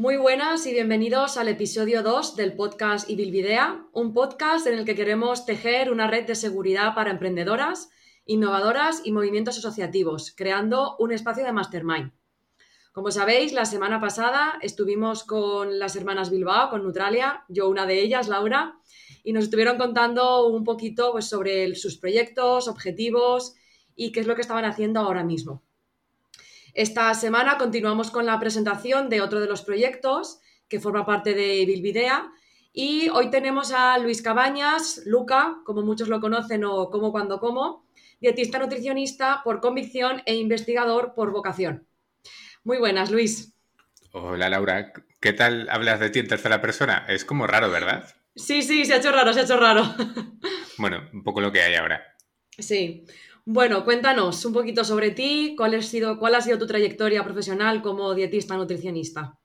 Muy buenas y bienvenidos al episodio 2 del podcast Ibilvidea, un podcast en el que queremos tejer una red de seguridad para emprendedoras, innovadoras y movimientos asociativos, creando un espacio de mastermind. Como sabéis, la semana pasada estuvimos con las hermanas Bilbao, con Neutralia, yo una de ellas, Laura, y nos estuvieron contando un poquito pues, sobre sus proyectos, objetivos y qué es lo que estaban haciendo ahora mismo. Esta semana continuamos con la presentación de otro de los proyectos que forma parte de Bilvidea y hoy tenemos a Luis Cabañas, Luca, como muchos lo conocen o como cuando como, dietista nutricionista por convicción e investigador por vocación. Muy buenas, Luis. Hola Laura, ¿qué tal hablas de ti en tercera persona? Es como raro, ¿verdad? Sí, sí, se ha hecho raro, se ha hecho raro. Bueno, un poco lo que hay ahora. Sí. Bueno, cuéntanos un poquito sobre ti, cuál ha sido, cuál ha sido tu trayectoria profesional como dietista nutricionista.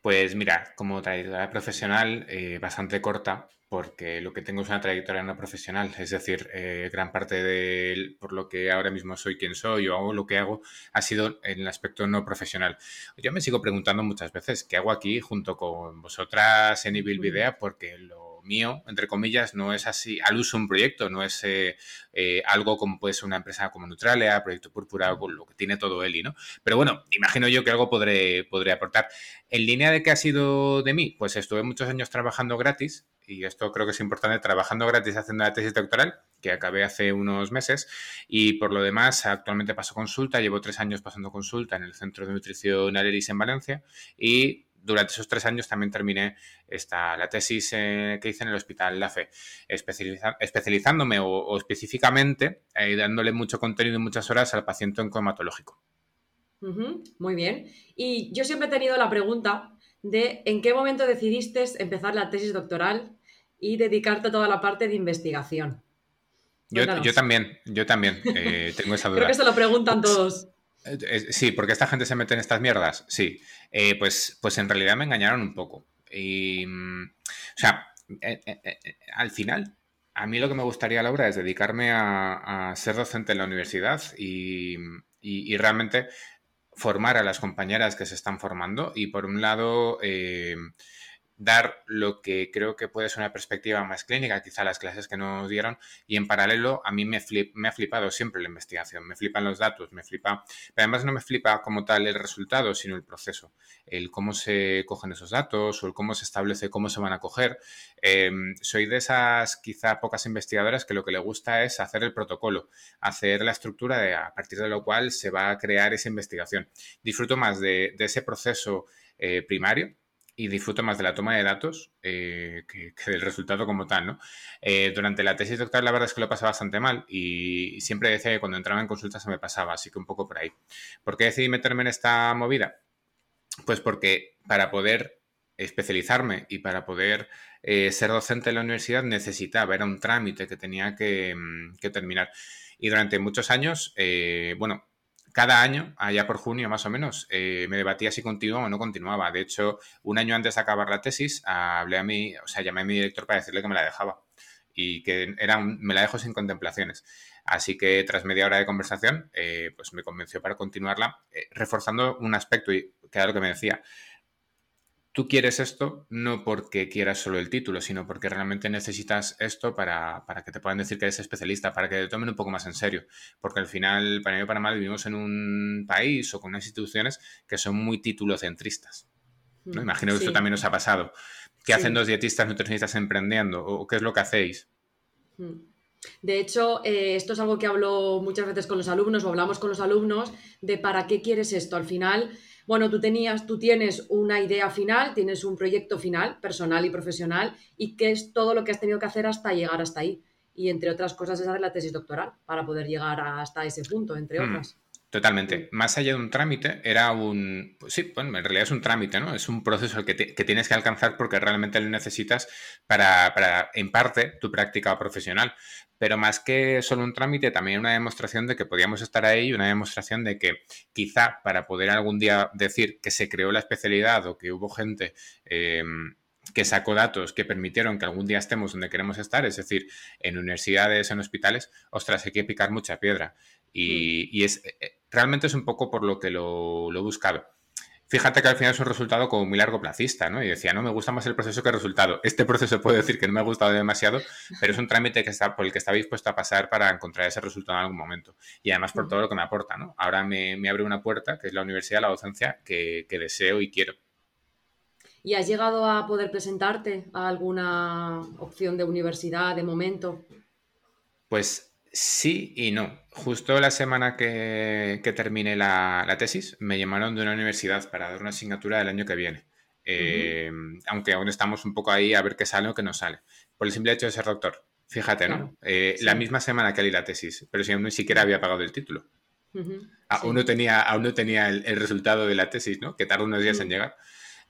Pues mira, como trayectoria profesional eh, bastante corta, porque lo que tengo es una trayectoria no profesional, es decir, eh, gran parte de por lo que ahora mismo soy quien soy o hago lo que hago ha sido en el aspecto no profesional. Yo me sigo preguntando muchas veces qué hago aquí junto con vosotras en Evil Video, porque lo mío, entre comillas, no es así al uso un proyecto, no es eh, eh, algo como puede ser una empresa como Neutralia, Proyecto Púrpura, con lo que tiene todo Eli, ¿no? Pero bueno, imagino yo que algo podré, podré aportar. En línea de qué ha sido de mí, pues estuve muchos años trabajando gratis, y esto creo que es importante, trabajando gratis haciendo la tesis doctoral, que acabé hace unos meses, y por lo demás actualmente paso consulta, llevo tres años pasando consulta en el Centro de Nutrición Aleris en Valencia, y durante esos tres años también terminé esta, la tesis eh, que hice en el Hospital La Fe, especializándome o, específicamente eh, dándole mucho contenido y muchas horas al paciente oncomatológico. muy bien. Y yo siempre he tenido la pregunta de en qué momento decidiste empezar la tesis doctoral y dedicarte a toda la parte de investigación. Yo, también, yo también eh, tengo esa duda. Creo que se lo preguntan todos. Sí, porque esta gente se mete en estas mierdas. Sí, eh, pues, pues en realidad me engañaron un poco. Y, mm, o sea, eh, eh, al final, a mí lo que me gustaría, Laura, es dedicarme a, ser docente en la universidad y, y, realmente formar a las compañeras que se están formando. Y por un lado, dar lo que creo que puede ser una perspectiva más clínica, quizá las clases que nos dieron, y en paralelo a mí me, ha flipado siempre la investigación, me flipan los datos, me flipa, pero además no me flipa como tal el resultado, sino el proceso, el cómo se cogen esos datos o el cómo se establece cómo se van a coger. Em, soy de esas quizá pocas investigadoras que lo que le gusta es hacer el protocolo, hacer la estructura de, a partir de lo cual se va a crear esa investigación. Disfruto más de, ese proceso eh, primario y disfruto más de la toma de datos eh, que, del resultado como tal, ¿no? Eh, durante la tesis doctoral la verdad es que lo pasaba bastante mal y siempre decía que cuando entraba en consulta se me pasaba, así que un poco por ahí. ¿Por qué decidí meterme en esta movida? Pues porque para poder especializarme y para poder eh, ser docente en la universidad necesitaba, era un trámite que tenía que, mm, que terminar. Y durante muchos años, bueno, cada año, allá por junio más o menos, eh, me debatía si continuaba o no continuaba. De hecho, un año antes de acabar la tesis, hablé a mí, o sea, llamé a mi director para decirle que me la dejaba y que era me la dejo sin contemplaciones. Así que tras media hora de conversación, eh, pues me convenció para continuarla, eh, reforzando un aspecto, y que era lo que me decía, tú quieres esto no porque quieras solo el título, sino porque realmente necesitas esto para, que te puedan decir que eres especialista, para que te tomen un poco más en serio. Porque al final, para mí y para mal, vivimos en un país o con unas instituciones que son muy titulocentristas. ¿no? Mm, Imagino que esto también os ha pasado. ¿Qué hacen dos dietistas nutricionistas emprendiendo? ¿O qué es lo que hacéis? Mm. De hecho, eh, esto es algo que hablo muchas veces con los alumnos o hablamos con los alumnos de para qué quieres esto. Al final, bueno, tú tenías, tú tienes una idea final, tienes un proyecto final, personal y profesional, y qué es todo lo que has tenido que hacer hasta llegar hasta ahí. Y entre otras cosas es hacer la tesis doctoral para poder llegar hasta ese punto, entre mm, otras. Totalmente. Más allá de un trámite, era un. Pues sí, bueno, en realidad es un trámite, ¿no? Es un proceso que, que tienes que alcanzar porque realmente lo necesitas para, para, en parte, tu práctica profesional pero más que solo un trámite, también una demostración de que podíamos estar ahí y una demostración de que quizá para poder algún día decir que se creó la especialidad o que hubo gente em, que sacó datos que permitieron que algún día estemos donde queremos estar, es decir, en universidades, en hospitales, ostras, hay que picar mucha piedra. Y, mm. es eh, realmente es un poco por lo que lo, lo he buscado. Fíjate que al final es un resultado como muy largo placista, ¿no? Y decía, no, me gusta más el proceso que el resultado. Este proceso puedo decir que no me ha gustado demasiado, pero es un trámite que está, por el que está dispuesto a pasar para encontrar ese resultado en algún momento. Y además por todo lo que me aporta, ¿no? Ahora me, abre una puerta, que es la universidad, la docencia, que, que deseo y quiero. ¿Y has llegado a poder presentarte a alguna opción de universidad de momento? Pues Sí y no. Justo la semana que, que terminé la, tesis, me llamaron de una universidad para dar una asignatura del año que viene. Eh, aunque aún estamos un poco ahí a ver qué sale o qué no sale. Por el simple hecho de ser doctor. Fíjate, ¿no? Eh, la misma semana que leí la tesis, pero si aún ni siquiera había pagado el título. aún, no tenía, aún no tenía el, resultado de la tesis, ¿no? Que tarda unos días en llegar.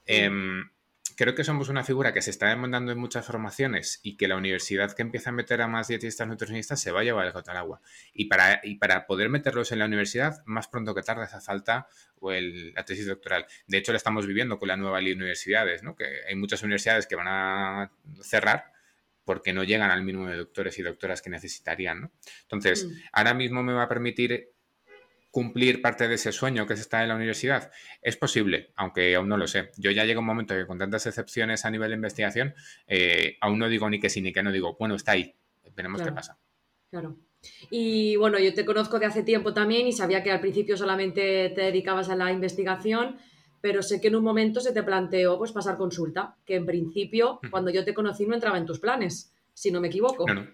Em, creo que somos una figura que se está demandando en muchas formaciones y que la universidad que empieza a meter a más dietistas nutricionistas se va a llevar el gato al agua. Y para, y para poder meterlos en la universidad, más pronto que tarde hace falta o el, la tesis doctoral. De hecho, lo estamos viviendo con la nueva ley de universidades, ¿no? que hay muchas universidades que van a cerrar porque no llegan al mínimo de doctores y doctoras que necesitarían. ¿no? Entonces, mm. ahora mismo me va a permitir cumplir parte de ese sueño que es estar en la universidad? Es posible, aunque aún no lo sé. Yo ya llega un momento que con tantas excepciones a nivel de investigación, eh, aún no digo ni que sí ni que no digo, bueno, está ahí, veremos qué pasa. Claro. Y bueno, yo te conozco de hace tiempo también y sabía que al principio solamente te dedicabas a la investigación, pero sé que en un momento se te planteó pues pasar consulta, que en principio, cuando yo te conocí, no entraba en tus planes, si no me equivoco. No, no,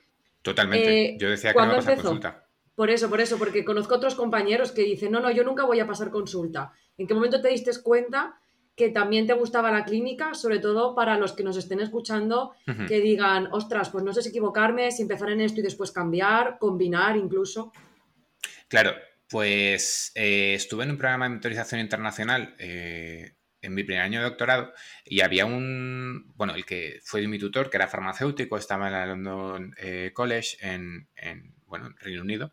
totalmente. Eh, yo decía que no iba a pasar consulta. Por eso, por eso, porque conozco otros compañeros que dicen, no, no, yo nunca voy a pasar consulta. ¿En qué momento te diste cuenta que también te gustaba la clínica, sobre todo para los que nos estén escuchando, que digan, ostras, pues no sé si equivocarme, si empezar en esto y después cambiar, combinar incluso? Claro, pues eh, estuve en un programa de mentorización internacional eh, en mi primer año de doctorado y había un, bueno, el que fue mi tutor, que era farmacéutico, estaba en la London eh, College en bueno, Reino Unido,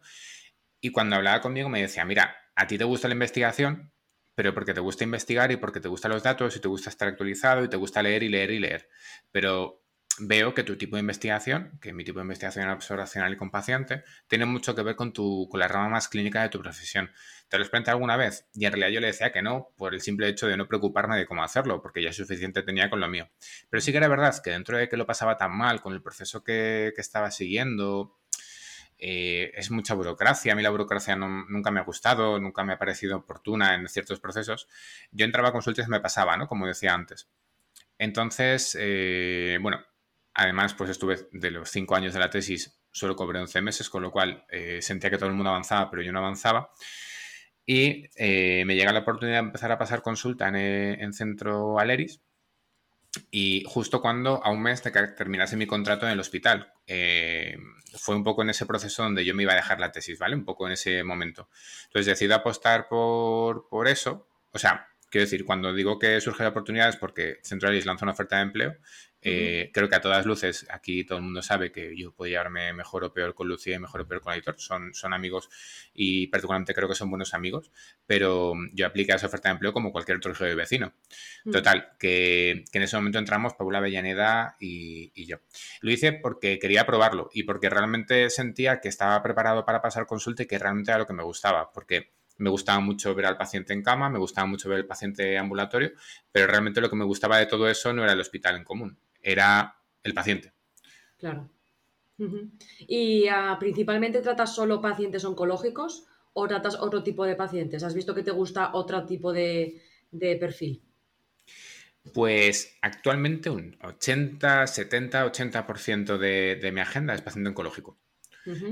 y cuando hablaba conmigo me decía, mira, a ti te gusta la investigación, pero porque te gusta investigar y porque te gustan los datos y te gusta estar actualizado y te gusta leer y leer y leer. Pero veo que tu tipo de investigación, que mi tipo de investigación observacional y con paciente, tiene mucho que ver con, tu, con la rama más clínica de tu profesión. ¿Te lo has planteado alguna vez? Y en realidad yo le decía que no, por el simple hecho de no preocuparme de cómo hacerlo, porque ya suficiente tenía con lo mío. Pero sí que era verdad que dentro de que lo pasaba tan mal con el proceso que, que estaba siguiendo, eh, es mucha burocracia. A mí la burocracia nunca me ha gustado, nunca me ha parecido oportuna en ciertos procesos. Yo entraba a consultas y me pasaba, ¿no? Como decía antes. Entonces, eh, bueno, además, pues estuve de los cinco años de la tesis, solo cobré 11 meses, con lo cual eh, sentía que todo el mundo avanzaba, pero yo no avanzaba. Y me llega la oportunidad de empezar a pasar consulta en, en Centro Aleris y justo cuando a un mes de que terminase mi contrato en el hospital. Eh, fue un poco en ese proceso donde yo me iba a dejar la tesis, ¿vale? Un poco en ese momento. Entonces decidí apostar por, por eso. O sea, quiero decir, cuando digo que surge la oportunidad es porque Centralis lanza una oferta de empleo eh, creo que a todas luces, aquí todo el mundo sabe que yo puedo llevarme mejor o peor con Lucía y mejor o peor con Aitor. Son, son amigos y particularmente creo que son buenos amigos, pero yo apliqué esa oferta de empleo como cualquier otro de vecino. Mm. Total, que, en ese momento entramos Paula Avellaneda y, y, yo. Lo hice porque quería probarlo y porque realmente sentía que estaba preparado para pasar consulta y que realmente era lo que me gustaba, porque me gustaba mucho ver al paciente en cama, me gustaba mucho ver al paciente ambulatorio, pero realmente lo que me gustaba de todo eso no era el hospital en común, era el paciente. Claro. ¿Y ah, principalmente tratas solo pacientes oncológicos o tratas otro tipo de pacientes? ¿Has visto que te gusta otro tipo de, perfil? Pues actualmente un 80, 70, 80% de, de mi agenda es paciente oncológico.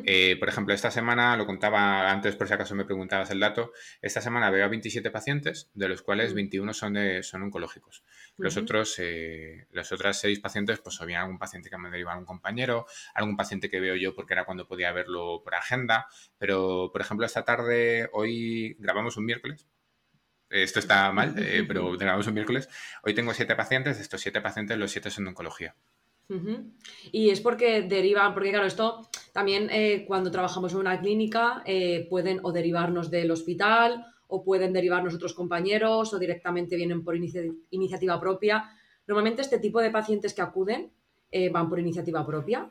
Eh, por ejemplo, esta semana, lo contaba antes por si acaso me preguntabas el dato, esta semana veo a 27 pacientes, de los cuales 21 son, de, son oncológicos. Los otros, eh, los otras 6 pacientes, pues había algún paciente que me deriva a un compañero, algún paciente que veo yo porque era cuando podía verlo por agenda, pero por ejemplo, esta tarde, hoy grabamos un miércoles, esto está mal, eh, pero grabamos un miércoles. Hoy tengo siete pacientes, de estos siete pacientes, los siete son de oncología. Y es porque derivan, porque claro, esto también eh, cuando trabajamos en una clínica eh, pueden o derivarnos del hospital o pueden derivarnos otros compañeros o directamente vienen por iniciativa propia. Normalmente este tipo de pacientes que acuden eh, van por iniciativa propia.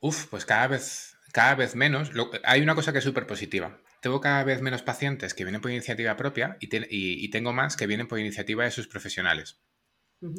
Uf, pues cada vez, cada vez menos. hay una cosa que es súper positiva. tengo cada vez menos pacientes que vienen por iniciativa propia y, tengo más que vienen por iniciativa de sus profesionales.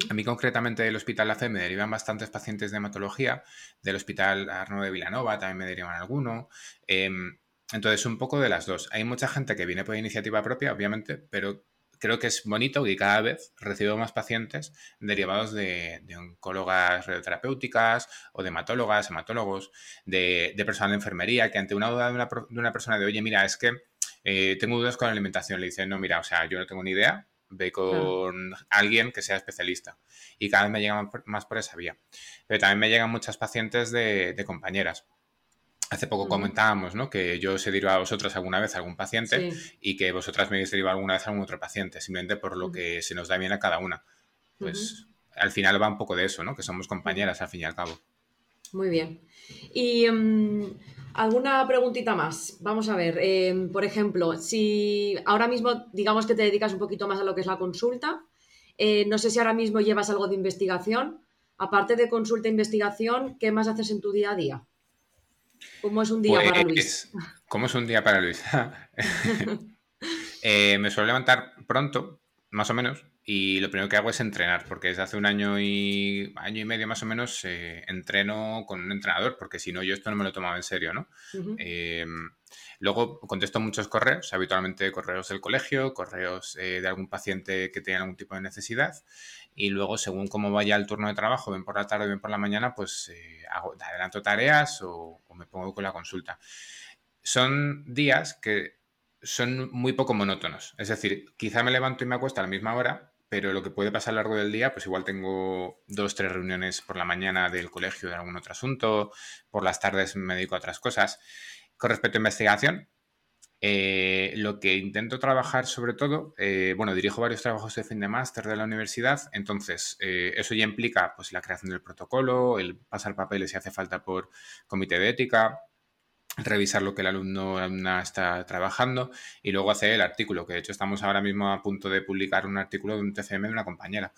A mí concretamente del Hospital AC me derivan bastantes pacientes de hematología, del Hospital Arno de Vilanova también me derivan alguno. Em, entonces, un poco de las dos. Hay mucha gente que viene por iniciativa propia, obviamente, pero creo que es bonito y cada vez recibo más pacientes derivados de, oncólogas radioterapéuticas o de hematólogas, hematólogos, de, personal de enfermería, que ante una duda de una, persona de, oye, mira, es que eh, tengo dudas con la alimentación, le dicen, no, mira, o sea, yo no tengo ni idea, ve con alguien que sea especialista. Y cada vez me llegan más por esa vía. Pero también me llegan muchas pacientes de compañeras Hace poco comentábamos, ¿no? Que yo os he derivado a vosotras alguna vez a algún paciente y que vosotras me habéis derivado alguna vez a algún otro paciente, simplemente por lo que se nos da bien a cada una. Pues al final va un poco de eso, ¿no? Que somos compañeras al fin y al cabo. Muy bien. Y em, alguna preguntita más. Vamos a ver, em, por ejemplo, si ahora mismo digamos que te dedicas un poquito más a lo que es la consulta, eh, no sé si ahora mismo llevas algo de investigación. Aparte de consulta e investigación, ¿qué más haces en tu día a día? ¿Cómo es un día para pues, Luis? ¿Cómo es un día para Luis? Eh, me suelo levantar pronto, más o menos, y lo primero que hago es entrenar, porque desde hace un año y año y medio más o menos eh, entreno con un entrenador, porque si no yo esto no me lo tomaba en serio, ¿no? Em, luego contesto muchos correos, habitualmente correos del colegio, correos eh, de algún paciente que tenga algún tipo de necesidad, y luego según cómo vaya el turno de trabajo, ven por la tarde, ven por la mañana, pues hago, adelanto tareas o, me pongo con la consulta. Son días que son muy poco monótonos. Es decir, quizá me levanto y me acuesto a la misma hora, pero lo que puede pasar a lo largo del día, pues igual tengo dos, tres reuniones por la mañana del colegio de algún otro asunto, por las tardes me dedico a otras cosas. Con respecto a investigación, eh, lo que intento trabajar sobre todo, eh, bueno, dirijo varios trabajos de fin de máster de la universidad, entonces eh, eso ya implica pues, la creación del protocolo, el pasar papeles si hace falta por comité de ética, revisar lo que el alumno alumna está trabajando y luego hacer el artículo, que de hecho estamos ahora mismo a punto de publicar un artículo de un TCM de una compañera.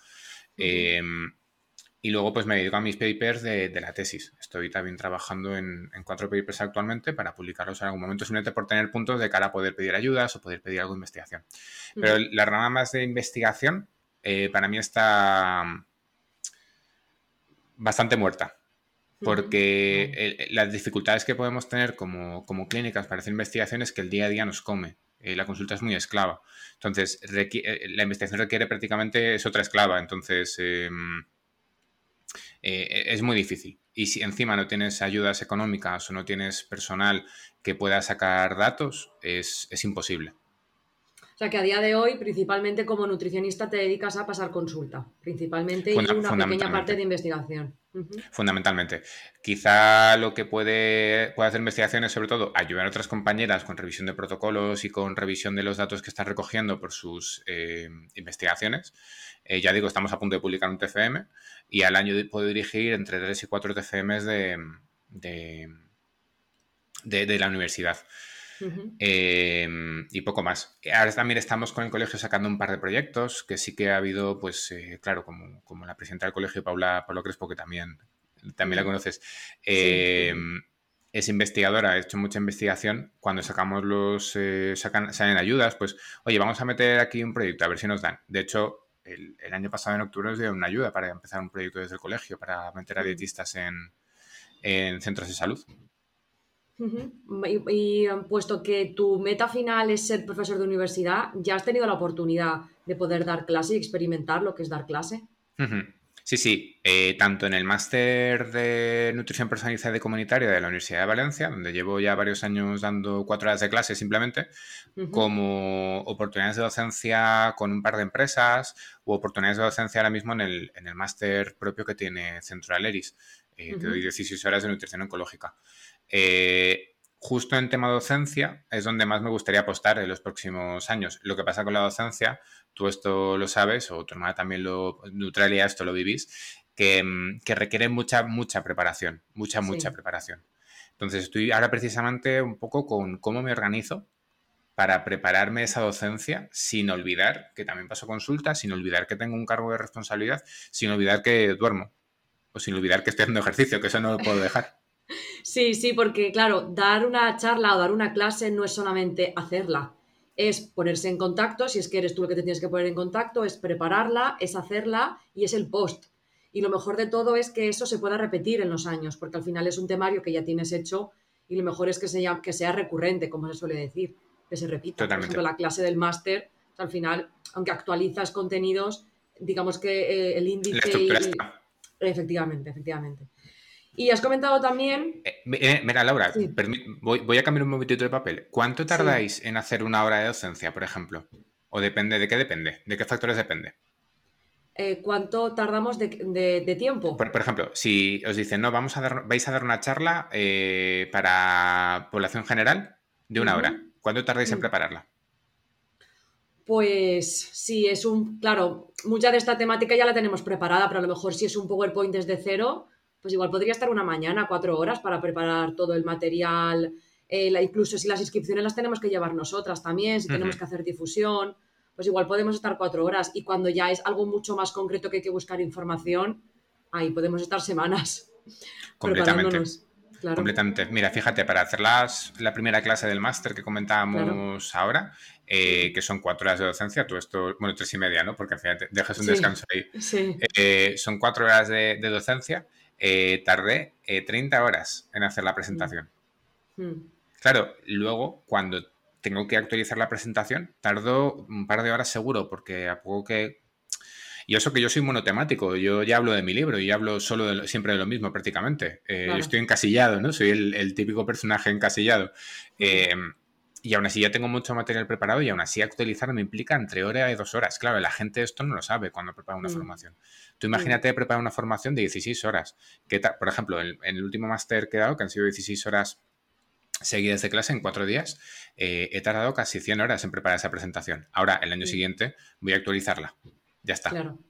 Y luego pues me dedico a mis papers de, la tesis. Estoy también trabajando en, cuatro papers actualmente para publicarlos en algún momento, simplemente por tener puntos de cara a poder pedir ayudas o poder pedir algo de investigación. Pero la rama más de investigación eh, para mí está bastante muerta. Porque las dificultades que podemos tener como, clínicas para hacer investigación es que el día a día nos come. Eh, la consulta es muy esclava. Entonces, eh, la investigación requiere prácticamente es otra esclava. Entonces, em, eh, es muy difícil. Y si encima no tienes ayudas económicas o no tienes personal que pueda sacar datos, es, imposible. O sea que a día de hoy, principalmente como nutricionista, te dedicas a pasar consulta, principalmente y una pequeña parte de investigación. Fundamentalmente. Quizá lo que puede, puede hacer investigación es sobre todo ayudar a otras compañeras con revisión de protocolos y con revisión de los datos que están recogiendo por sus eh, investigaciones. Eh, ya digo, estamos a punto de publicar un TFM y al año puedo dirigir entre 3 y 4 TFMs de, de, la universidad. Em, y poco más. Ahora también estamos con el colegio sacando un par de proyectos que sí que ha habido, pues eh, claro, como, como, la presidenta del colegio, Paula Pablo Crespo, que también, también la conoces, em, es investigadora, ha hecho mucha investigación. Cuando sacamos los, eh, sacan, salen ayudas, pues, oye, vamos a meter aquí un proyecto, a ver si nos dan. De hecho, el, año pasado en octubre nos dieron una ayuda para empezar un proyecto desde el colegio, para meter a dietistas en, centros de salud. Y, puesto que tu meta final es ser profesor de universidad, ¿ya has tenido la oportunidad de poder dar clase y experimentar lo que es dar clase? Sí, sí, eh, tanto en el máster de nutrición personalizada y comunitaria de la Universidad de Valencia, donde llevo ya varios años dando cuatro horas de clase simplemente, como oportunidades de docencia con un par de empresas u oportunidades de docencia ahora mismo en el, en el máster propio que tiene Centro Aleris, eh, que doy 16 horas de nutrición oncológica. Eh, justo en tema docencia es donde más me gustaría apostar en los próximos años. Lo que pasa con la docencia tú esto lo sabes, o tu hermana también lo, Neutralia, esto lo vivís, que, mm, requiere mucha, mucha preparación, mucha, mucha preparación. Entonces estoy ahora precisamente un poco con cómo me organizo para prepararme esa docencia sin olvidar que también paso consultas, sin olvidar que tengo un cargo de responsabilidad, sin olvidar que duermo o sin olvidar que estoy haciendo ejercicio, que eso no lo puedo dejar. Sí, sí, porque claro, dar una charla o dar una clase no es solamente hacerla, es ponerse en contacto, si es que eres tú el que te tienes que poner en contacto, es prepararla, es hacerla y es el post. Y lo mejor de todo es que eso se pueda repetir en los años, porque al final es un temario que ya tienes hecho y lo mejor es que sea, que sea recurrente, como se suele decir, que se repita. Por ejemplo, la clase del máster, al final, aunque actualizas contenidos, digamos que eh, el índice... Y, efectivamente, efectivamente. Y has comentado también... Eh, eh, mira, Laura, voy, a cambiar un momentito de papel. ¿Cuánto tardáis en hacer una hora de docencia, por ejemplo? ¿O depende? ¿De qué depende? ¿De qué factores depende? Eh, ¿Cuánto tardamos de, tiempo? Por, ejemplo, si os dicen, no, vamos a dar, vais a dar una charla para población general de una hora. ¿Cuánto tardáis en mm. prepararla? Pues sí, es un, claro, mucha de esta temática ya la tenemos preparada, pero a lo mejor si es un PowerPoint desde cero, pues igual podría estar una mañana, cuatro horas para preparar todo el material, eh, incluso si las inscripciones las tenemos que llevar nosotras también, si tenemos que hacer difusión, pues igual podemos estar cuatro horas y cuando ya es algo mucho más concreto que hay que buscar información, ahí podemos estar semanas Completamente. Completamente. Mira, fíjate, para hacer las, la primera clase del máster que comentábamos ahora, eh, que son cuatro horas de docencia, tú esto, bueno, tres y media, ¿no? Porque al final te dejas un descanso ahí. Sí. Eh, son cuatro horas de, de docencia eh, tardé 30 eh, horas en hacer la presentación. Mm. Mm. Claro, luego cuando tengo que actualizar la presentación, tardo un par de horas seguro, porque a poco que... Y eso que yo soy monotemático, yo ya hablo de mi libro y hablo solo siempre de lo mismo prácticamente. Eh, estoy encasillado, ¿no? Soy el, típico personaje encasillado. Y aún así ya tengo mucho material preparado y aún así actualizar me implica entre hora y dos horas. Claro, la gente esto no lo sabe cuando prepara una mm. formación. Tú imagínate preparar una formación de 16 horas. Que, por ejemplo, en, el último máster que he dado, que han sido 16 horas seguidas de clase en cuatro días, eh, he tardado casi 100 horas en preparar esa presentación. Ahora, el año siguiente, voy a actualizarla. Ya está. Claro,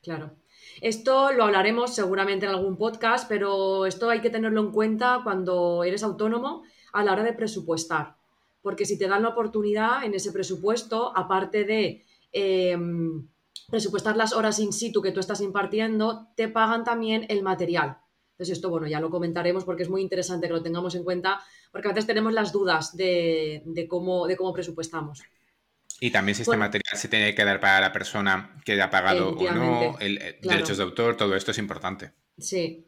claro. Esto lo hablaremos seguramente en algún podcast, pero esto hay que tenerlo en cuenta cuando eres autónomo a la hora de presupuestar. Porque si te dan la oportunidad en ese presupuesto, aparte de em, presupuestar las horas in situ que tú estás impartiendo, te pagan también el material. Entonces esto, bueno, ya lo comentaremos porque es muy interesante que lo tengamos en cuenta, porque a veces tenemos las dudas de, cómo, de cómo presupuestamos. Y también si este material se tiene que dar para la persona que haya pagado o no, el, eh, derechos de autor, todo esto es importante. Sí.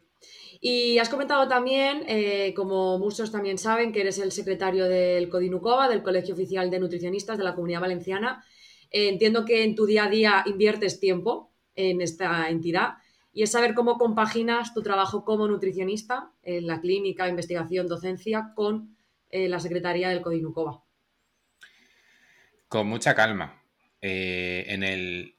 Y has comentado también, eh, como muchos también saben, que eres el secretario del CODINUCOVA, del Colegio Oficial de Nutricionistas de la Comunidad Valenciana, eh, entiendo que en tu día a día inviertes tiempo en esta entidad y es saber cómo compaginas tu trabajo como nutricionista en la clínica, investigación, docencia con eh, la Secretaría del Codinucova. Con mucha calma. En el,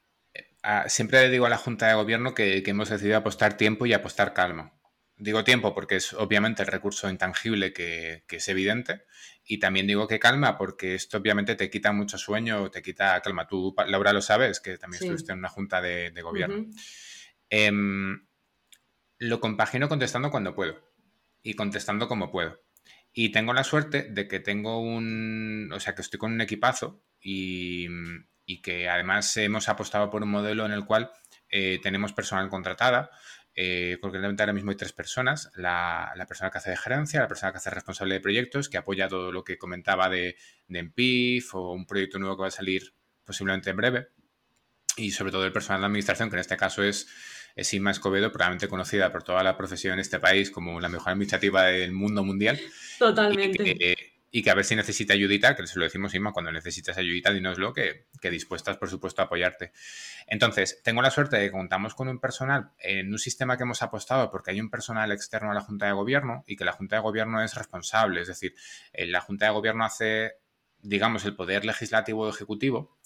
siempre digo a la Junta de Gobierno que hemos decidido apostar tiempo y apostar calma. Digo tiempo porque es obviamente el recurso intangible que, es evidente. Y también digo que calma porque esto obviamente te quita mucho sueño, te quita calma. Tú, Laura, lo sabes, que también estuviste en una junta de, gobierno. Em, lo compagino contestando cuando puedo y contestando como puedo. Y tengo la suerte de que tengo un, o sea, que estoy con un equipazo y, que además hemos apostado por un modelo en el cual eh, tenemos personal contratada eh, porque ahora mismo hay tres personas, la, persona que hace de gerencia, la persona que hace responsable de proyectos, que apoya todo lo que comentaba de, de EMPIF o un proyecto nuevo que va a salir posiblemente en breve, y sobre todo el personal de administración, que en este caso es, es Inma Escobedo, probablemente conocida por toda la profesión en este país como la mejor administrativa del mundo mundial. Totalmente y que a ver si necesita ayudita, que se lo decimos, Inma, cuando necesitas ayudita, dinoslo, que, que dispuestas, por supuesto, a apoyarte. Entonces, tengo la suerte de que contamos con un personal en un sistema que hemos apostado porque hay un personal externo a la Junta de Gobierno y que la Junta de Gobierno es responsable, es decir, eh, la Junta de Gobierno hace, digamos, el poder legislativo o ejecutivo,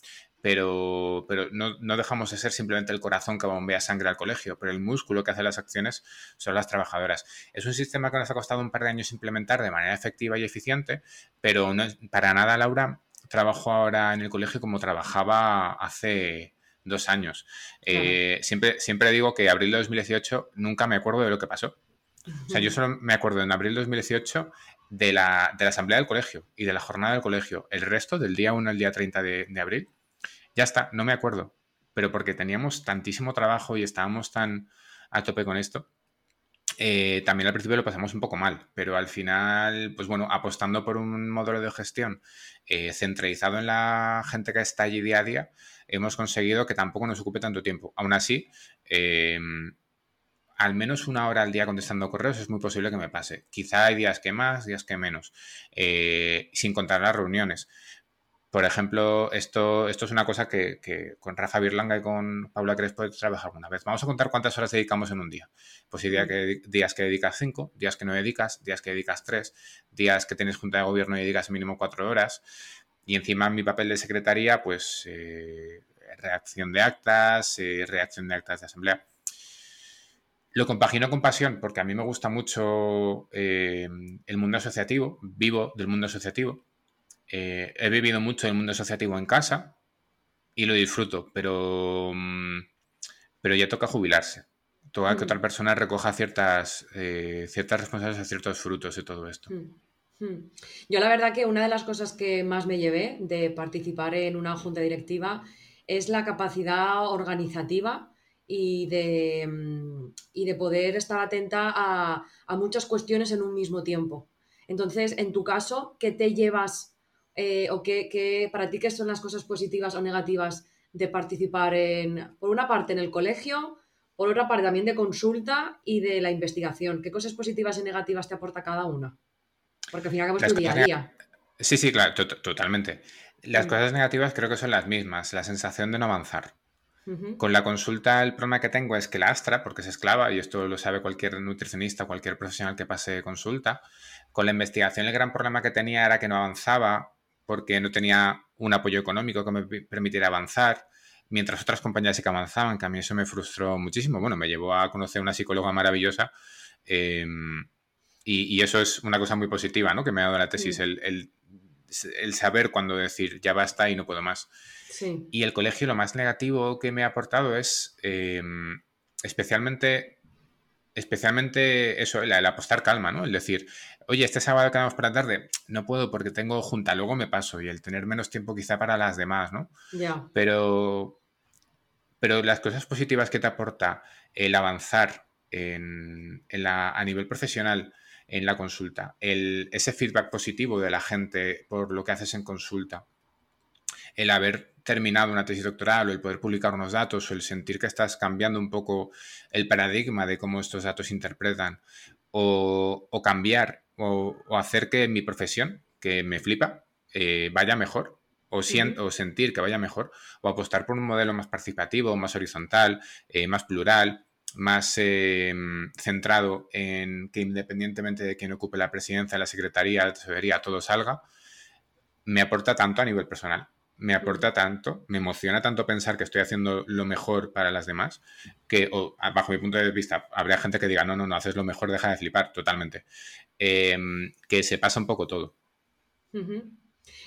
pero, pero no, dejamos de ser simplemente el corazón que bombea sangre al colegio, pero el músculo que hace las acciones son las trabajadoras. Es un sistema que nos ha costado un par de años implementar de manera efectiva y eficiente, pero no para nada, Laura, trabajo ahora en el colegio como trabajaba hace dos años. Eh, siempre, siempre digo que abril de 2018 nunca me acuerdo de lo que pasó. O sea, yo solo me acuerdo en abril de 2018 de la, de la asamblea del colegio y de la jornada del colegio. El resto, del día 1 al día 30 de, de abril, ya está, no me acuerdo, pero porque teníamos tantísimo trabajo y estábamos tan a tope con esto. eh, también al principio lo pasamos un poco mal, pero al final, pues bueno, apostando por un modelo de gestión eh, centralizado en la gente que está allí día a día, hemos conseguido que tampoco nos ocupe tanto tiempo. Aún así, em, al menos una hora al día contestando correos es muy posible que me pase. Quizá hay días que más, días que menos, eh, sin contar las reuniones. Por ejemplo, esto, esto es una cosa que, con Rafa Birlanga y con Paula Crespo he trabajado alguna vez. Vamos a contar cuántas horas dedicamos en un día. Pues hay día que, días que dedicas cinco, días que no dedicas, días que dedicas tres, días que tienes junta de gobierno y dedicas mínimo cuatro horas. Y encima mi papel de secretaría, pues eh, reacción de actas, eh, reacción de actas de asamblea. Lo compagino con pasión porque a mí me gusta mucho eh, el mundo asociativo, vivo del mundo asociativo eh, he vivido mucho el mundo asociativo en casa y lo disfruto, pero, mm, pero ya toca jubilarse. Toca que mm. otra persona recoja ciertas, eh, ciertas responsabilidades, ciertos frutos de todo esto. Mm. Yo la verdad que una de las cosas que más me llevé de participar en una junta directiva es la capacidad organizativa y de, y de poder estar atenta a, a, muchas cuestiones en un mismo tiempo. Entonces, en tu caso, ¿qué te llevas eh, o qué, para ti qué son las cosas positivas o negativas de participar en, por una parte en el colegio, por otra parte también de consulta y de la investigación. ¿Qué cosas positivas y negativas te aporta cada una? Porque al final acabamos tu día a día. Sí, sí, claro, totalmente. Las mm. cosas negativas creo que son las mismas, la sensación de no avanzar. Con la consulta el problema que tengo es que la Astra, porque es esclava, y esto lo sabe cualquier nutricionista, cualquier profesional que pase consulta, con la investigación el gran problema que tenía era que no avanzaba porque no tenía un apoyo económico que me permitiera avanzar, mientras otras compañías sí que avanzaban, que a mí eso me frustró muchísimo. Bueno, me llevó a conocer una psicóloga maravillosa em, y, eso es una cosa muy positiva, ¿no? Que me ha dado la tesis, el, saber cuándo decir ya basta y no puedo más. Y el colegio, lo más negativo que me ha aportado es em, especialmente especialmente eso, el, apostar calma, ¿no? El decir, oye, este sábado quedamos para la tarde, no puedo porque tengo junta, luego me paso, y el tener menos tiempo quizá para las demás, ¿no? Ya. Pero, pero las cosas positivas que te aporta el avanzar en, la, a nivel profesional en la consulta, el, ese feedback positivo de la gente por lo que haces en consulta, el haber terminado una tesis doctoral o el poder publicar unos datos o el sentir que estás cambiando un poco el paradigma de cómo estos datos se interpretan o, cambiar o, hacer que mi profesión, que me flipa, eh, vaya mejor o, siento, o, sentir que vaya mejor o apostar por un modelo más participativo, más horizontal, eh, más plural, más em, centrado en que independientemente de quién ocupe la presidencia, la secretaría, la tesorería, todo salga, me aporta tanto a nivel personal me aporta tanto, me emociona tanto pensar que estoy haciendo lo mejor para las demás, que bajo mi punto de vista habría gente que diga, no, no, no, haces lo mejor, deja de flipar, totalmente. Em, que se pasa un poco todo.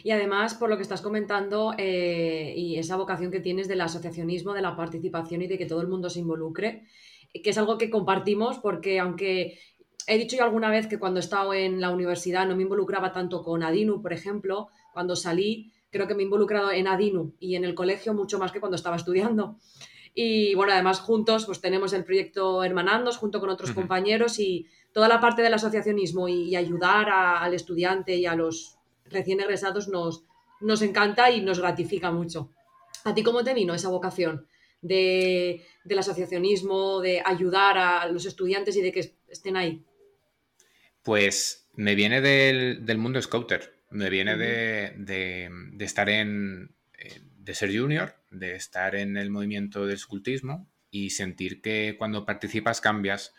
Y además, por lo que estás comentando eh, y esa vocación que tienes del asociacionismo, de la participación y de que todo el mundo se involucre, que es algo que compartimos porque aunque he dicho yo alguna vez que cuando he estado en la universidad no me involucraba tanto con Adinu, por ejemplo, cuando salí creo que me he involucrado en Adinu y en el colegio mucho más que cuando estaba estudiando. Y bueno, además juntos pues tenemos el proyecto Hermanandos junto con otros compañeros y toda la parte del asociacionismo y, ayudar al estudiante y a los recién egresados nos, nos encanta y nos gratifica mucho. ¿A ti cómo te vino esa vocación de, del asociacionismo, de ayudar a los estudiantes y de que estén ahí? Pues me viene del, del mundo scouter. Me viene de, estar en. Eh, de ser junior, de estar en el movimiento del escultismo y sentir que cuando participas cambias.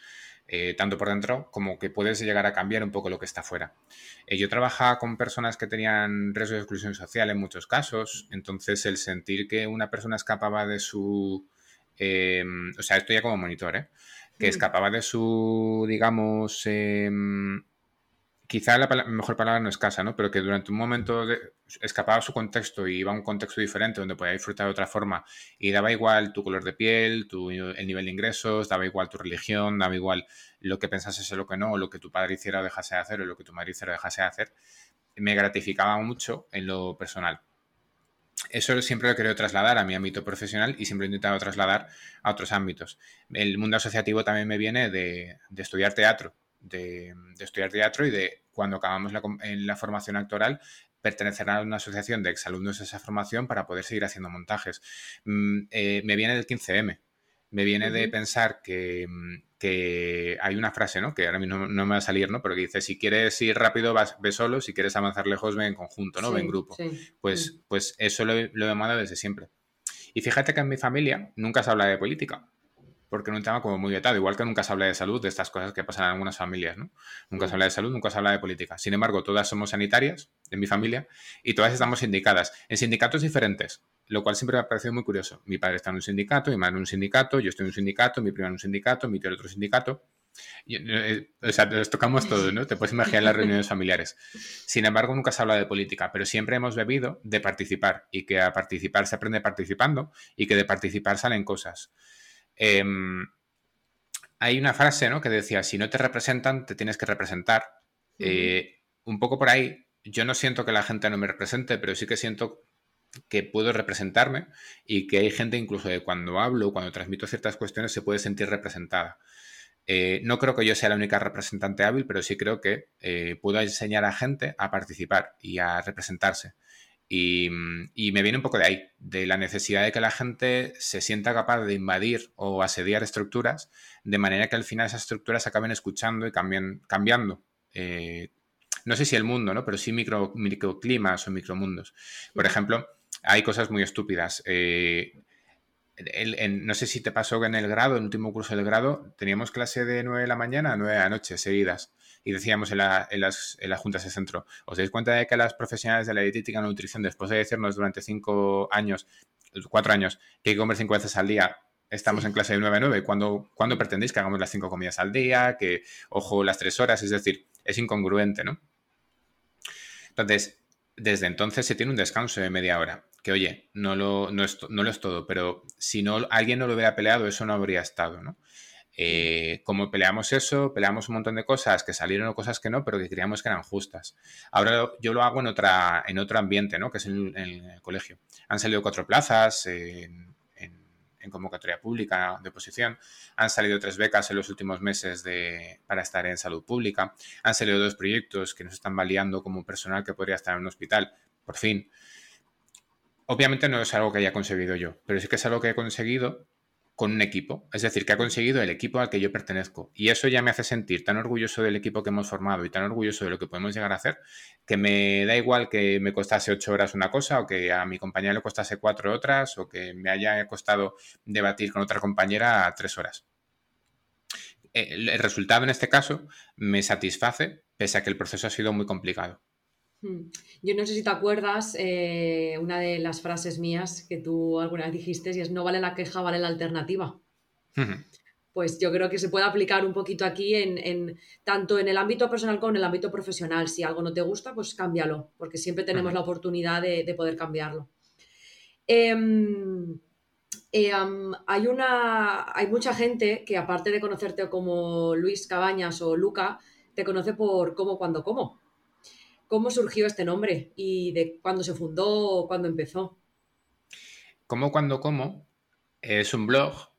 Eh, tanto por dentro como que puedes llegar a cambiar un poco lo que está afuera. Eh, yo trabajaba con personas que tenían riesgo de exclusión social en muchos casos, entonces el sentir que una persona escapaba de su... o sea, esto ya como monitor, que mm. escapaba de su, digamos, em, quizá la mejor palabra no es casa, ¿no? Pero que durante un momento escapaba su contexto y iba a un contexto diferente donde podía disfrutar de otra forma y daba igual tu color de piel, tu, el nivel de ingresos, daba igual tu religión, daba igual lo que pensases o lo que no, o lo que tu padre hiciera o dejase de hacer o lo que tu madre hiciera o dejase de hacer, me gratificaba mucho en lo personal. eso siempre lo he querido trasladar a mi ámbito profesional y siempre he intentado trasladar a otros ámbitos. El mundo asociativo también me viene de, estudiar teatro, de, estudiar teatro y de cuando acabamos la, en la formación actoral pertenecer a una asociación de exalumnos de esa formación para poder seguir haciendo montajes. Mm, eh, me viene del 15M, me viene de pensar que, mm, que, hay una frase, ¿no? Que ahora mismo no, me va a salir, ¿no? Pero que dice, si quieres ir rápido, vas, ve solo, si quieres avanzar lejos, ve en conjunto, ¿no? ve en grupo. Pues, mm. pues eso lo, lo he amado desde siempre. Y fíjate que en mi familia nunca se habla de política porque es un tema como muy vetado, igual que nunca se habla de salud, de estas cosas que pasan en algunas familias, ¿no? Nunca se habla de salud, nunca se habla de política. Sin embargo, todas somos sanitarias en mi familia y todas estamos sindicadas en sindicatos diferentes, lo cual siempre me ha parecido muy curioso. Mi padre está en un sindicato, mi madre en un sindicato, yo estoy en un sindicato, mi prima en un sindicato, mi tío en otro sindicato. Eh, o sea, nos tocamos todos, ¿no? Te puedes imaginar las reuniones familiares. Sin embargo, nunca se habla de política, pero siempre hemos bebido de participar y que a participar se aprende participando y que de participar salen cosas. Em, hay una frase ¿no? que decía, si no te representan, te tienes que representar. Eh, un poco por ahí, yo no siento que la gente no me represente, pero sí que siento que puedo representarme y que hay gente incluso de cuando hablo, cuando transmito ciertas cuestiones, se puede sentir representada. Eh, no creo que yo sea la única representante hábil, pero sí creo que eh, puedo enseñar a gente a participar y a representarse. Mm, y, me viene un poco de ahí, de la necesidad de que la gente se sienta capaz de invadir o asediar estructuras, de manera que al final esas estructuras acaben escuchando y cambien, cambiando. Eh, no sé si el mundo, ¿no? Pero sí micro, microclimas o micromundos. Por ejemplo, hay cosas muy estúpidas. Eh, no sé si te pasó que en el grado, en el último curso del grado, teníamos clase de 9 de la mañana a 9 de la noche seguidas y decíamos en, las, en las juntas de centro, ¿os dais cuenta de que las profesionales de la dietética y la nutrición, después de decirnos durante cinco años, cuatro años, que hay que comer cinco veces al día, estamos en clase de 9 a 9, ¿cuándo, ¿cuándo pretendéis que hagamos las cinco comidas al día? Que, ojo, las tres horas, es decir, es incongruente, ¿no? Entonces, desde entonces se tiene un descanso de media hora. Que oye, no lo, no, es, no lo es todo, pero si no alguien no lo hubiera peleado, eso no habría estado, ¿no? Eh, como peleamos eso, peleamos un montón de cosas que salieron o cosas que no, pero que creíamos que eran justas. Ahora yo lo hago en, otra, en otro ambiente, ¿no? que es en, el colegio. Han salido cuatro plazas en, convocatoria pública de oposición, han salido tres becas en los últimos meses de, para estar en salud pública, han salido dos proyectos que nos están validando como personal que podría estar en un hospital, por fin. Obviamente no es algo que haya conseguido yo, pero sí que es algo que he conseguido con un equipo, es decir, que ha conseguido el equipo al que yo pertenezco. Y eso ya me hace sentir tan orgulloso del equipo que hemos formado y tan orgulloso de lo que podemos llegar a hacer, que me da igual que me costase ocho horas una cosa o que a mi compañera le costase cuatro otras o que me haya costado debatir con otra compañera tres horas. El resultado en este caso me satisface, pese a que el proceso ha sido muy complicado. Hmm. Yo no sé si te acuerdas eh, una de las frases mías que tú alguna vez dijiste y es no vale la queja, vale la alternativa. Pues yo creo que se puede aplicar un poquito aquí en, tanto en el ámbito personal como en el ámbito profesional. Si algo no te gusta, pues cámbialo, porque siempre tenemos la oportunidad de, poder cambiarlo. Em, em, hay, una, hay mucha gente que aparte de conocerte como Luis Cabañas o Luca, te conoce por cómo, cuando, cómo cómo surgió este nombre y de cuándo se fundó o cuándo empezó. Cómo, cuándo, cómo es un blog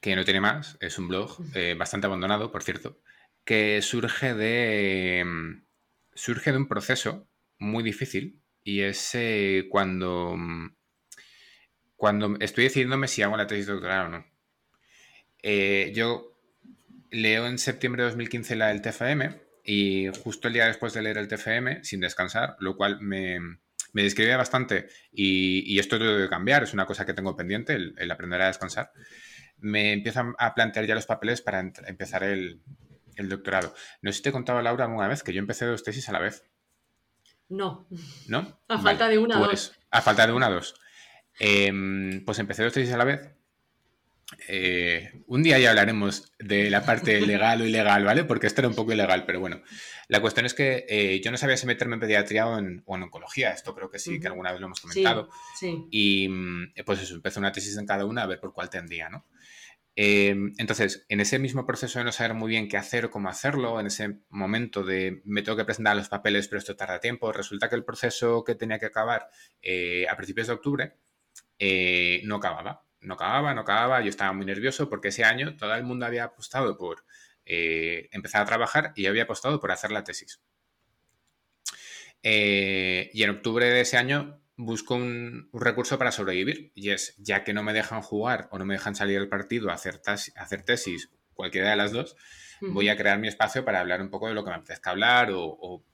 que no tiene más, es un blog eh, bastante abandonado, por cierto, que surge de, mm, surge de un proceso muy difícil y es eh, cuando, mm, cuando estoy decidiéndome si hago la tesis doctoral o no. Eh, yo leo en septiembre de 2015 la del TFM y justo el día después de leer el TFM, sin descansar, lo cual me, me describe bastante y, esto debe cambiar, es una cosa que tengo pendiente, el, aprender a descansar, me empiezan a plantear ya los papeles para empezar el, doctorado. No sé si te he contado, Laura, alguna vez que yo empecé dos tesis a la vez. No. ¿No? A falta de una, pues, dos. A falta de una, dos. Em, pues empecé dos tesis a la vez eh, un día ya hablaremos de la parte legal o ilegal, ¿vale? Porque esto era un poco ilegal, pero bueno. La cuestión es que eh, yo no sabía si meterme en pediatría o en, oncología. Esto creo que sí, que alguna vez lo hemos comentado. Y mm, pues eso, empecé una tesis en cada una a ver por cuál tendría, ¿no? Em, entonces, en ese mismo proceso de no saber muy bien qué hacer o cómo hacerlo, en ese momento de me tengo que presentar los papeles, pero esto tarda tiempo, resulta que el proceso que tenía que acabar eh, a principios de octubre eh, no acababa. No acababa, no acababa. Yo estaba muy nervioso porque ese año todo el mundo había apostado por eh, empezar a trabajar y yo había apostado por hacer la tesis. y en octubre de ese año busco un, recurso para sobrevivir y es, ya que no me dejan jugar o no me dejan salir del partido a hacer, hacer tesis, cualquiera de las dos, voy a crear mi espacio para hablar un poco de lo que me apetezca hablar o,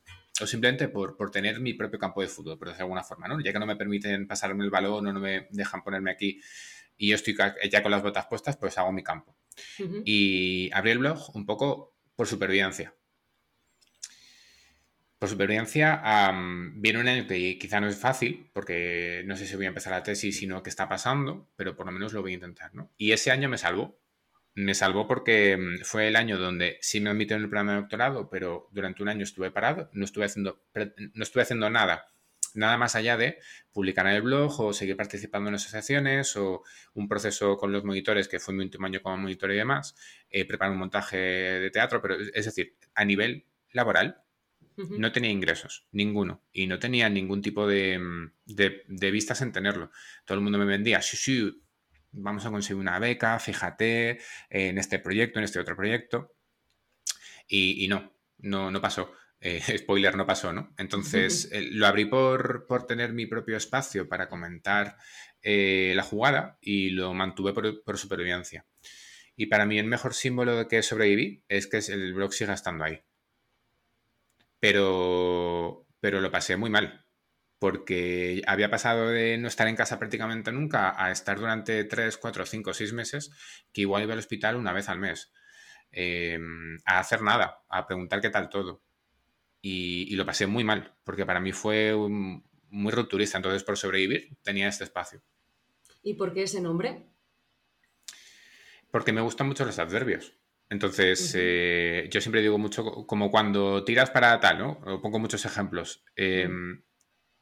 simplemente por, tener mi propio campo de fútbol, por de alguna forma, ¿no? Ya que no me permiten pasarme el balón o no me dejan ponerme aquí y yo estoy ya con las botas puestas, pues hago mi campo. Y abrí el blog un poco por supervivencia por supervivencia, viene un año que quizá no es fácil, porque no sé si voy a empezar la tesis, sino qué está pasando, pero por lo menos lo voy a intentar, ¿no? Y ese año me salvó. Me salvó porque mm, fue el año donde sí me admitieron en el programa de doctorado, pero durante un año estuve parado, no estuve haciendo, no estuve haciendo nada, nada más allá de publicar en el blog o seguir participando en asociaciones o un proceso con los monitores, que fue mi último año como monitor y demás, eh, preparar un montaje de teatro, pero es decir, a nivel laboral no tenía ingresos, ninguno. Y no tenía ningún tipo mm, de, vistas en tenerlo. Todo el mundo me vendía, sí, sí, vamos a conseguir una beca, fíjate, en este proyecto, en este otro proyecto. Y, no, no, no pasó. Eh, spoiler, no pasó, ¿no? Entonces eh, lo abrí por, tener mi propio espacio para comentar eh, la jugada y lo mantuve por, por, supervivencia. Y para mí el mejor símbolo de que sobreviví es que el blog siga estando ahí pero, pero lo pasé muy mal, porque había pasado de no estar en casa prácticamente nunca a estar durante 3, 4, 5, 6 meses, que igual iba al hospital una vez al mes, a hacer nada, a preguntar qué tal todo. Y, lo pasé muy mal, porque para mí fue muy rupturista, entonces por sobrevivir tenía este espacio. ¿Y por qué ese nombre? Porque me gustan mucho los adverbios. Entonces, eh, yo siempre digo mucho como cuando tiras para tal, ¿no? O pongo muchos ejemplos. Em,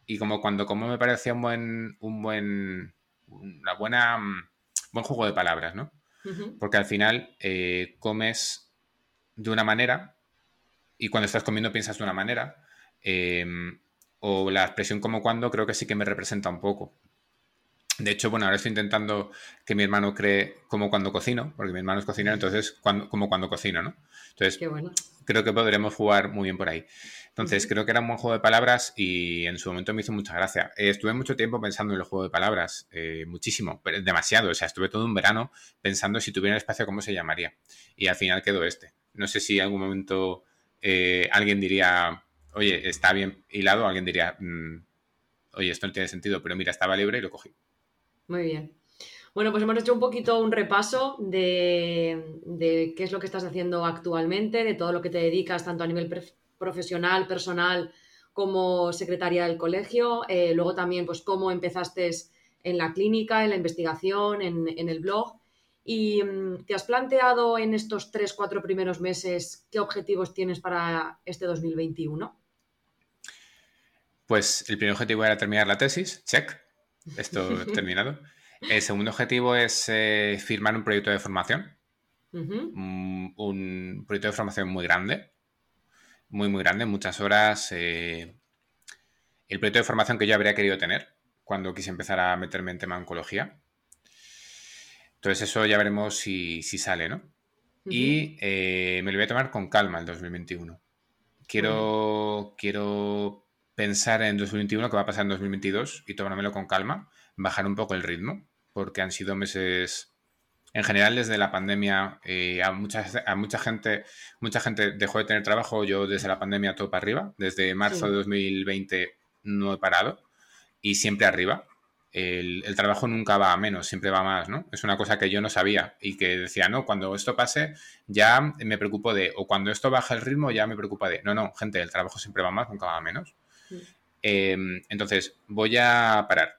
y como cuando como me parecía un buen, un buen, una buena, mm, buen juego de palabras, ¿no? Porque al final eh, comes de una manera y cuando estás comiendo piensas de una manera. Em, o la expresión como cuando creo que sí que me representa un poco. De hecho, bueno, ahora estoy intentando que mi hermano cree como cuando cocino, porque mi hermano es cocinero, entonces cuando, como cuando cocino, ¿no? Entonces, creo que podremos jugar muy bien por ahí. Entonces, creo que era un buen juego de palabras y en su momento me hizo mucha gracia. Eh, estuve mucho tiempo pensando en el juego de palabras, eh, muchísimo, pero demasiado. O sea, estuve todo un verano pensando si tuviera espacio, cómo se llamaría. Y al final quedó este. No sé si en algún momento eh, alguien diría, oye, está bien hilado, alguien diría, mm, oye, esto no tiene sentido, pero mira, estaba libre y lo cogí. Muy bien. Bueno, pues hemos hecho un poquito un repaso de, qué es lo que estás haciendo actualmente, de todo lo que te dedicas, tanto a nivel profesional, personal, como secretaria del colegio. Eh, luego también, pues, cómo empezaste en la clínica, en la investigación, en, el blog. ¿Y mm, te has planteado en estos tres, cuatro primeros meses qué objetivos tienes para este 2021? Pues el primer objetivo era terminar la tesis, check esto terminado. El segundo objetivo es eh, firmar un proyecto de formación. un, proyecto de formación muy grande. Muy, muy grande, muchas horas. Eh, el proyecto de formación que yo habría querido tener cuando quise empezar a meterme en tema oncología. Entonces eso ya veremos si, sale, ¿no? Y eh, me lo voy a tomar con calma el 2021. Quiero, quiero pensar en 2021, qué va a pasar en 2022 y tomármelo con calma, bajar un poco el ritmo, porque han sido meses, en general desde la pandemia, eh, a, mucha, a mucha gente mucha gente dejó de tener trabajo, yo desde la pandemia todo para arriba, desde marzo de 2020 no he parado y siempre arriba. El, el, trabajo nunca va a menos, siempre va a más, ¿no? Es una cosa que yo no sabía y que decía, no, cuando esto pase ya me preocupo de, o cuando esto baja el ritmo ya me preocupa de, no, no, gente, el trabajo siempre va más, nunca va a menos. Em, entonces, voy a parar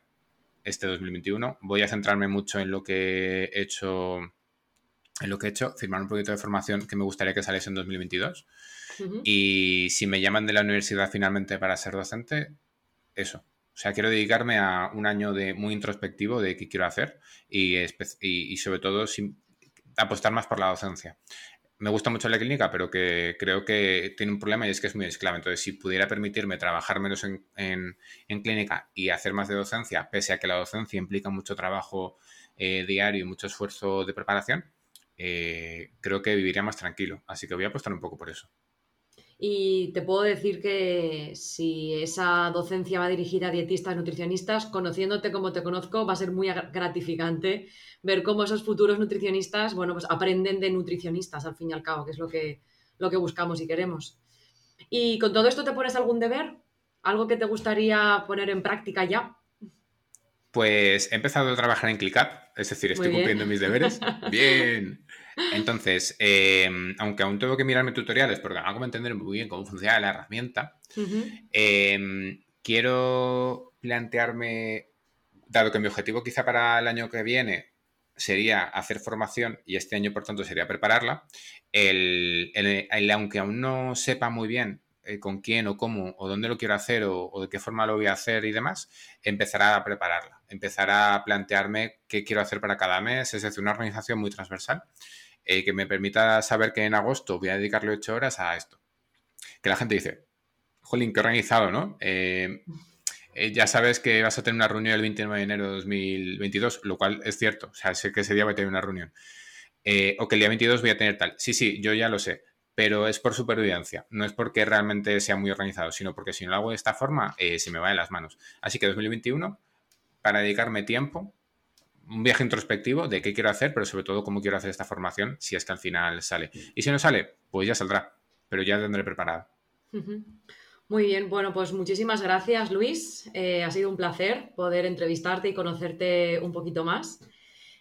este 2021. Voy a centrarme mucho en lo que he hecho, en lo que he hecho, firmar un proyecto de formación que me gustaría que saliese en 2022. Y si me llaman de la universidad finalmente para ser docente, eso. O sea, quiero dedicarme a un año de muy introspectivo de qué quiero hacer y, sobre todo apostar más por la docencia. Me gusta mucho la clínica, pero que creo que tiene un problema y es que es muy esclavo. Entonces, si pudiera permitirme trabajar menos en, clínica y hacer más de docencia, pese a que la docencia implica mucho trabajo eh, diario y mucho esfuerzo de preparación, eh, creo que viviría más tranquilo. Así que voy a apostar un poco por eso. Y te puedo decir que si esa docencia va dirigida a dietistas, nutricionistas, conociéndote como te conozco, va a ser muy gratificante ver cómo esos futuros nutricionistas, bueno, pues aprenden de nutricionistas al fin y al cabo, que es lo que, lo que buscamos y queremos. ¿Y con todo esto te pones algún deber? ¿Algo que te gustaría poner en práctica ya? Pues he empezado a trabajar en ClickUp, es decir, estoy cumpliendo mis deberes. Bien. Entonces, em, aunque aún tengo que mirarme tutoriales porque no hago entender muy bien cómo funciona la herramienta, em, quiero plantearme, dado que mi objetivo quizá para el año que viene sería hacer formación y este año, por tanto, sería prepararla, el, aunque aún no sepa muy bien eh, con quién o cómo o dónde lo quiero hacer o, de qué forma lo voy a hacer y demás, empezará a prepararla, empezará a plantearme qué quiero hacer para cada mes, es decir, una organización muy transversal eh, que me permita saber que en agosto voy a dedicarle ocho horas a esto. Que la gente dice, jolín, qué organizado, ¿no? Eh, eh, ya sabes que vas a tener una reunión el 29 de enero de 2022, lo cual es cierto, o sea, sé que ese día voy a tener una reunión. o que el día 22 voy a tener tal. Sí, sí, yo ya lo sé, pero es por supervivencia, no es porque realmente sea muy organizado, sino porque si no lo hago de esta forma, se me va de las manos. Así que 2021, para dedicarme tiempo, un viaje introspectivo de qué quiero hacer, pero sobre todo cómo quiero hacer esta formación, si es que al final sale. Y si no sale, pues ya saldrá, pero ya tendré preparado. Muy bien, bueno, pues muchísimas gracias Luis. Eh, ha sido un placer poder entrevistarte y conocerte un poquito más.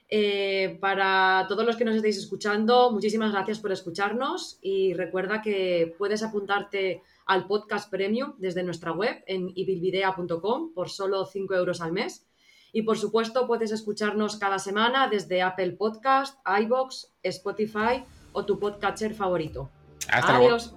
Eh, para todos los que nos estéis escuchando, muchísimas gracias por escucharnos y recuerda que puedes apuntarte al podcast premium desde nuestra web en ibilvidea.com por solo 5 euros al mes y por supuesto puedes escucharnos cada semana desde Apple Podcast, iBox, Spotify o tu podcatcher favorito. Hasta Adiós.